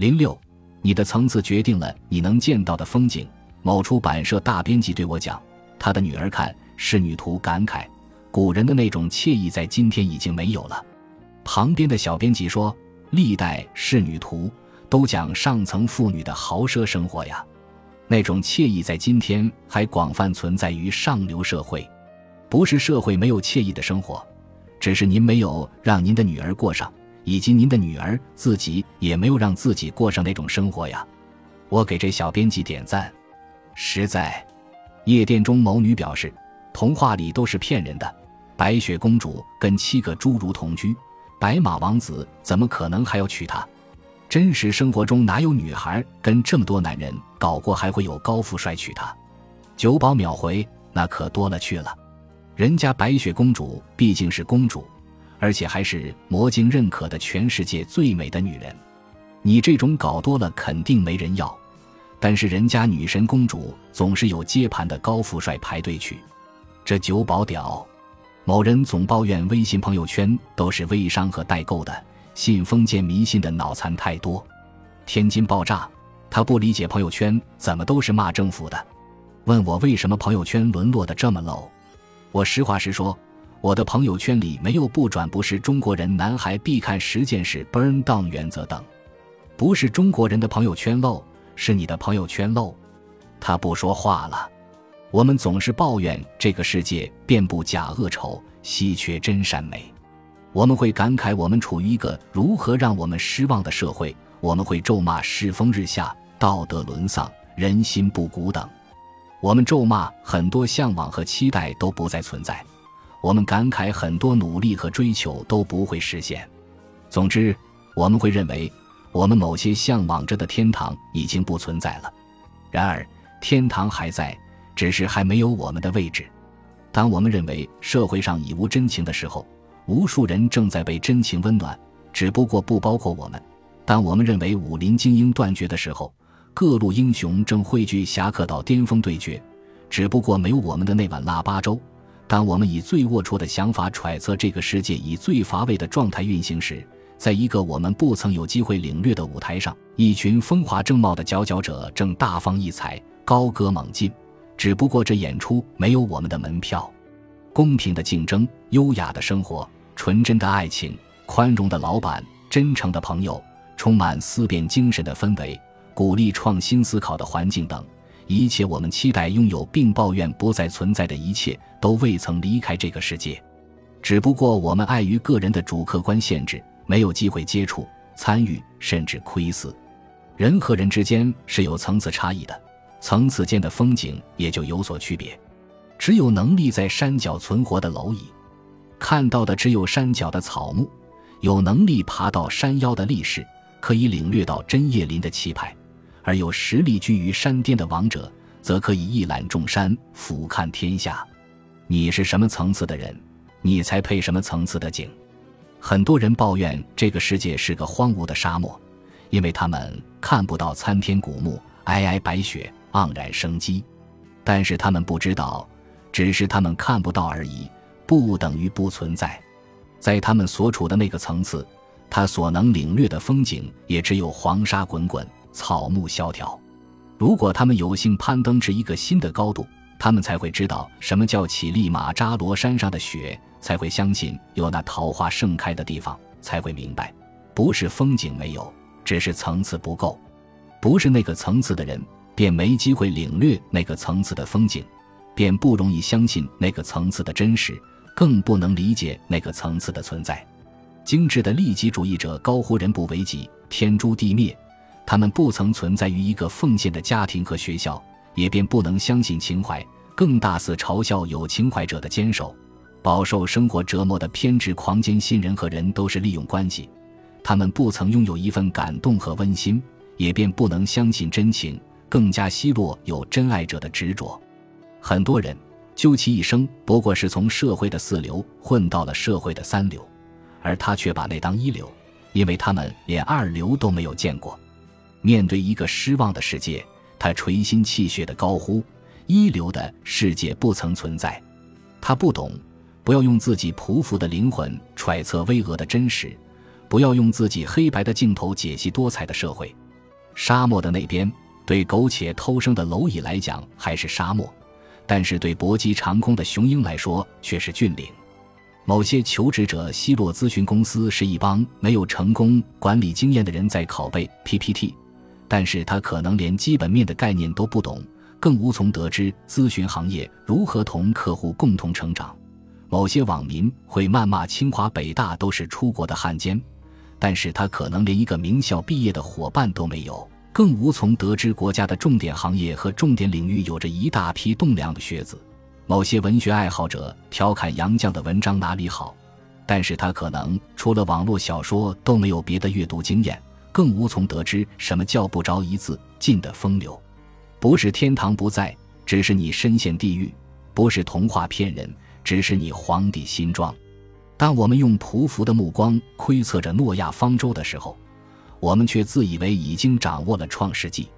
零六，你的层次决定了你能见到的风景。某出版社大编辑对我讲，他的女儿看《仕女图》，感慨古人的那种惬意在今天已经没有了。旁边的小编辑说，历代《仕女图》都讲上层妇女的豪奢生活呀，那种惬意在今天还广泛存在于上流社会。不是社会没有惬意的生活，只是您没有让您的女儿过上，以及您的女儿自己也没有让自己过上那种生活呀。我给这小编辑点赞，实在。夜店中某女表示，童话里都是骗人的。白雪公主跟七个侏儒同居，白马王子怎么可能还要娶她？真实生活中哪有女孩跟这么多男人搞过，还会有高富帅娶她？九宝秒回，那可多了去了。人家白雪公主毕竟是公主，而且还是魔镜认可的全世界最美的女人。你这种搞多了肯定没人要，但是人家女神公主总是有接盘的高富帅排队去。这九宝屌！某人总抱怨微信朋友圈都是微商和代购的，信封建迷信的脑残太多。天津爆炸，他不理解朋友圈怎么都是骂政府的，问我为什么朋友圈沦落的这么 low。我实话实说，我的朋友圈里没有不转不是中国人男孩必看十件事 （burn down 原则）等。不是中国人的朋友圈漏，是你的朋友圈漏。他不说话了。我们总是抱怨这个世界遍布假恶丑，稀缺真善美。我们会感慨我们处于一个如何让我们失望的社会。我们会咒骂世风日下、道德沦丧、人心不古等。我们咒骂很多向往和期待都不再存在，我们感慨很多努力和追求都不会实现。总之，我们会认为我们某些向往着的天堂已经不存在了。然而，天堂还在，只是还没有我们的位置。当我们认为社会上已无真情的时候，无数人正在被真情温暖，只不过不包括我们。当我们认为武林精英断绝的时候，各路英雄正汇聚侠客岛巅峰对决，只不过没有我们的那碗腊八粥。当我们以最龌龊的想法揣测这个世界以最乏味的状态运行时，在一个我们不曾有机会领略的舞台上，一群风华正茂的佼佼者正大放异彩、高歌猛进。只不过这演出没有我们的门票。公平的竞争、优雅的生活、纯真的爱情、宽容的老板、真诚的朋友、充满思辨精神的氛围。鼓励创新思考的环境等一切，我们期待拥有并抱怨不再存在的一切，都未曾离开这个世界。只不过我们碍于个人的主客观限制，没有机会接触、参与，甚至窥伺。人和人之间是有层次差异的，层次间的风景也就有所区别。只有能力在山脚存活的蝼蚁，看到的只有山脚的草木；有能力爬到山腰的力士，可以领略到针叶林的气派。而有实力居于山巅的王者，则可以一览众山，俯瞰天下。你是什么层次的人，你才配什么层次的景。很多人抱怨这个世界是个荒芜的沙漠，因为他们看不到参天古木、皑皑白雪、盎然生机。但是他们不知道，只是他们看不到而已，不等于不存在。在他们所处的那个层次，他所能领略的风景，也只有黄沙滚滚。草木萧条，如果他们有幸攀登至一个新的高度，他们才会知道什么叫乞力马扎罗山上的雪，才会相信有那桃花盛开的地方，才会明白，不是风景没有，只是层次不够。不是那个层次的人，便没机会领略那个层次的风景，便不容易相信那个层次的真实，更不能理解那个层次的存在。精致的利己主义者高呼“人不为己，天诛地灭”。他们不曾存在于一个奉献的家庭和学校，也便不能相信情怀，更大肆嘲笑有情怀者的坚守。饱受生活折磨的偏执狂坚信人和人都是利用关系，他们不曾拥有一份感动和温馨，也便不能相信真情，更加奚落有真爱者的执着。很多人究其一生，不过是从社会的四流混到了社会的三流，而他却把那当一流，因为他们连二流都没有见过。面对一个失望的世界，他垂心泣血的高呼：“一流的世界不曾存在。”他不懂，不要用自己匍匐的灵魂揣测巍峨的真实，不要用自己黑白的镜头解析多彩的社会。沙漠的那边，对苟且偷生的蝼蚁来讲还是沙漠，但是对搏击长空的雄鹰来说却是峻岭。某些求职者奚落咨询公司是一帮没有成功管理经验的人在拷贝 PPT，但是他可能连基本面的概念都不懂，更无从得知咨询行业如何同客户共同成长。某些网民会谩骂清华北大都是出国的汉奸，但是他可能连一个名校毕业的伙伴都没有，更无从得知国家的重点行业和重点领域有着一大批栋梁的学子。某些文学爱好者调侃杨绛的文章哪里好，但是他可能除了网络小说都没有别的阅读经验，更无从得知什么叫不着一字尽的风流。不是天堂不在，只是你深陷地狱；不是童话骗人。只是你皇帝新装。当我们用匍匐的目光窥测着诺亚方舟的时候，我们却自以为已经掌握了创世纪。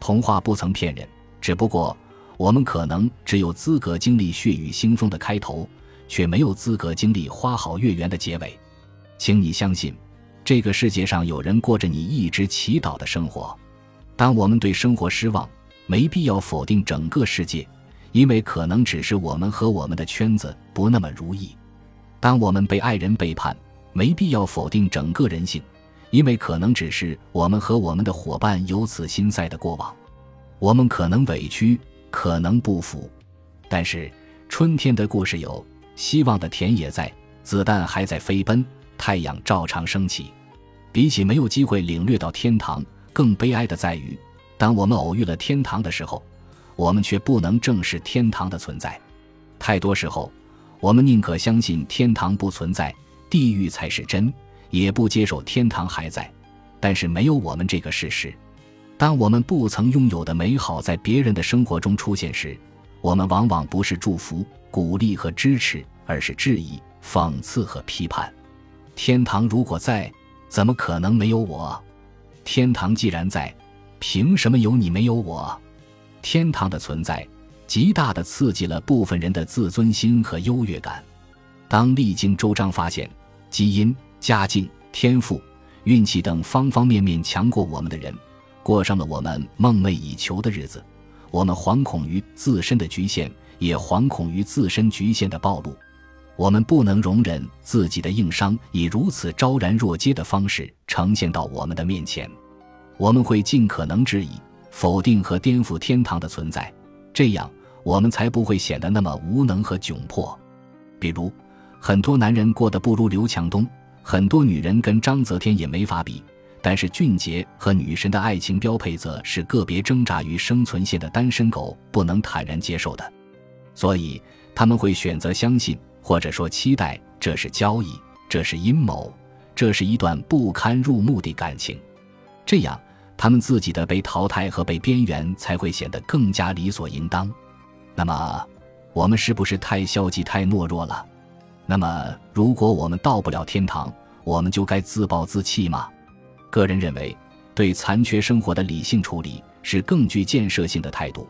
童话不曾骗人，只不过我们可能只有资格经历血雨腥风的开头，却没有资格经历花好月圆的结尾。请你相信，这个世界上有人过着你一直祈祷的生活。当我们对生活失望，没必要否定整个世界。因为可能只是我们和我们的圈子不那么如意。当我们被爱人背叛，没必要否定整个人性，因为可能只是我们和我们的伙伴有此心塞的过往。我们可能委屈，可能不服，但是春天的故事有，希望的田野在，子弹还在飞奔，太阳照常升起。比起没有机会领略到天堂，更悲哀的在于，当我们偶遇了天堂的时候。我们却不能正视天堂的存在，太多时候，我们宁可相信天堂不存在，地狱才是真，也不接受天堂还在。但是没有我们这个事实。当我们不曾拥有的美好在别人的生活中出现时，我们往往不是祝福、鼓励和支持，而是质疑、讽刺和批判。天堂如果在，怎么可能没有我？天堂既然在，凭什么有你没有我？天堂的存在，极大的刺激了部分人的自尊心和优越感。当历经周章发现基因、家境、天赋、运气等方方面面强过我们的人，过上了我们梦寐以求的日子，我们惶恐于自身的局限，也惶恐于自身局限的暴露。我们不能容忍自己的硬伤以如此昭然若揭的方式呈现到我们的面前，我们会尽可能质疑。否定和颠覆天堂的存在，这样我们才不会显得那么无能和窘迫。比如，很多男人过得不如刘强东，很多女人跟章泽天也没法比。但是，俊杰和女神的爱情标配，则是个别挣扎于生存线的单身狗不能坦然接受的。所以，他们会选择相信，或者说期待，这是交易，这是阴谋，这是一段不堪入目的感情。这样。他们自己的被淘汰和被边缘才会显得更加理所应当。那么，我们是不是太消极、太懦弱了？那么，如果我们到不了天堂，我们就该自暴自弃吗？个人认为，对残缺生活的理性处理是更具建设性的态度；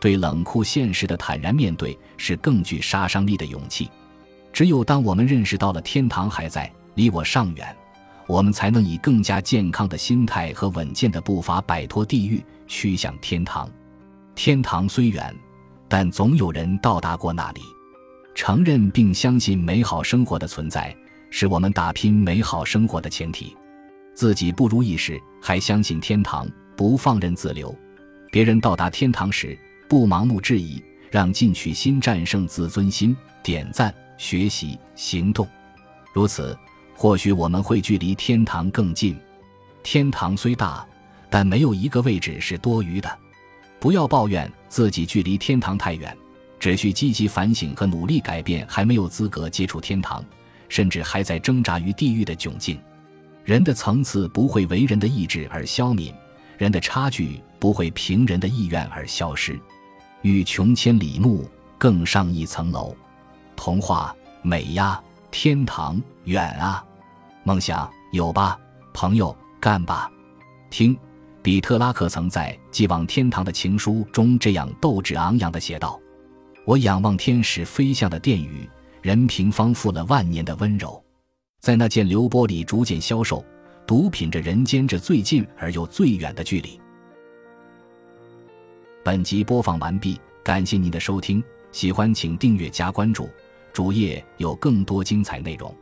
对冷酷现实的坦然面对是更具杀伤力的勇气。只有当我们认识到了天堂还在，离我尚远。我们才能以更加健康的心态和稳健的步伐摆脱地狱，趋向天堂。天堂虽远，但总有人到达过那里。承认并相信美好生活的存在，是我们打拼美好生活的前提。自己不如意时，还相信天堂，不放任自流；别人到达天堂时，不盲目质疑，让进取心战胜自尊心，点赞、学习、行动。如此。或许我们会距离天堂更近。天堂虽大，但没有一个位置是多余的。不要抱怨自己距离天堂太远，只需积极反省和努力改变还没有资格接触天堂，甚至还在挣扎于地狱的窘境。人的层次不会为人的意志而消泯，人的差距不会凭人的意愿而消失。欲穷千里目，更上一层楼。童话美呀，天堂远啊。梦想有吧，朋友干吧。听，比特拉克曾在《寄往天堂的情书》中这样斗志昂扬地写道：“我仰望天使飞向的殿宇，任凭方负了万年的温柔，在那件流玻璃逐渐消瘦，独品着人间这最近而又最远的距离。本集播放完毕，感谢您的收听，喜欢请订阅加关注，主页有更多精彩内容。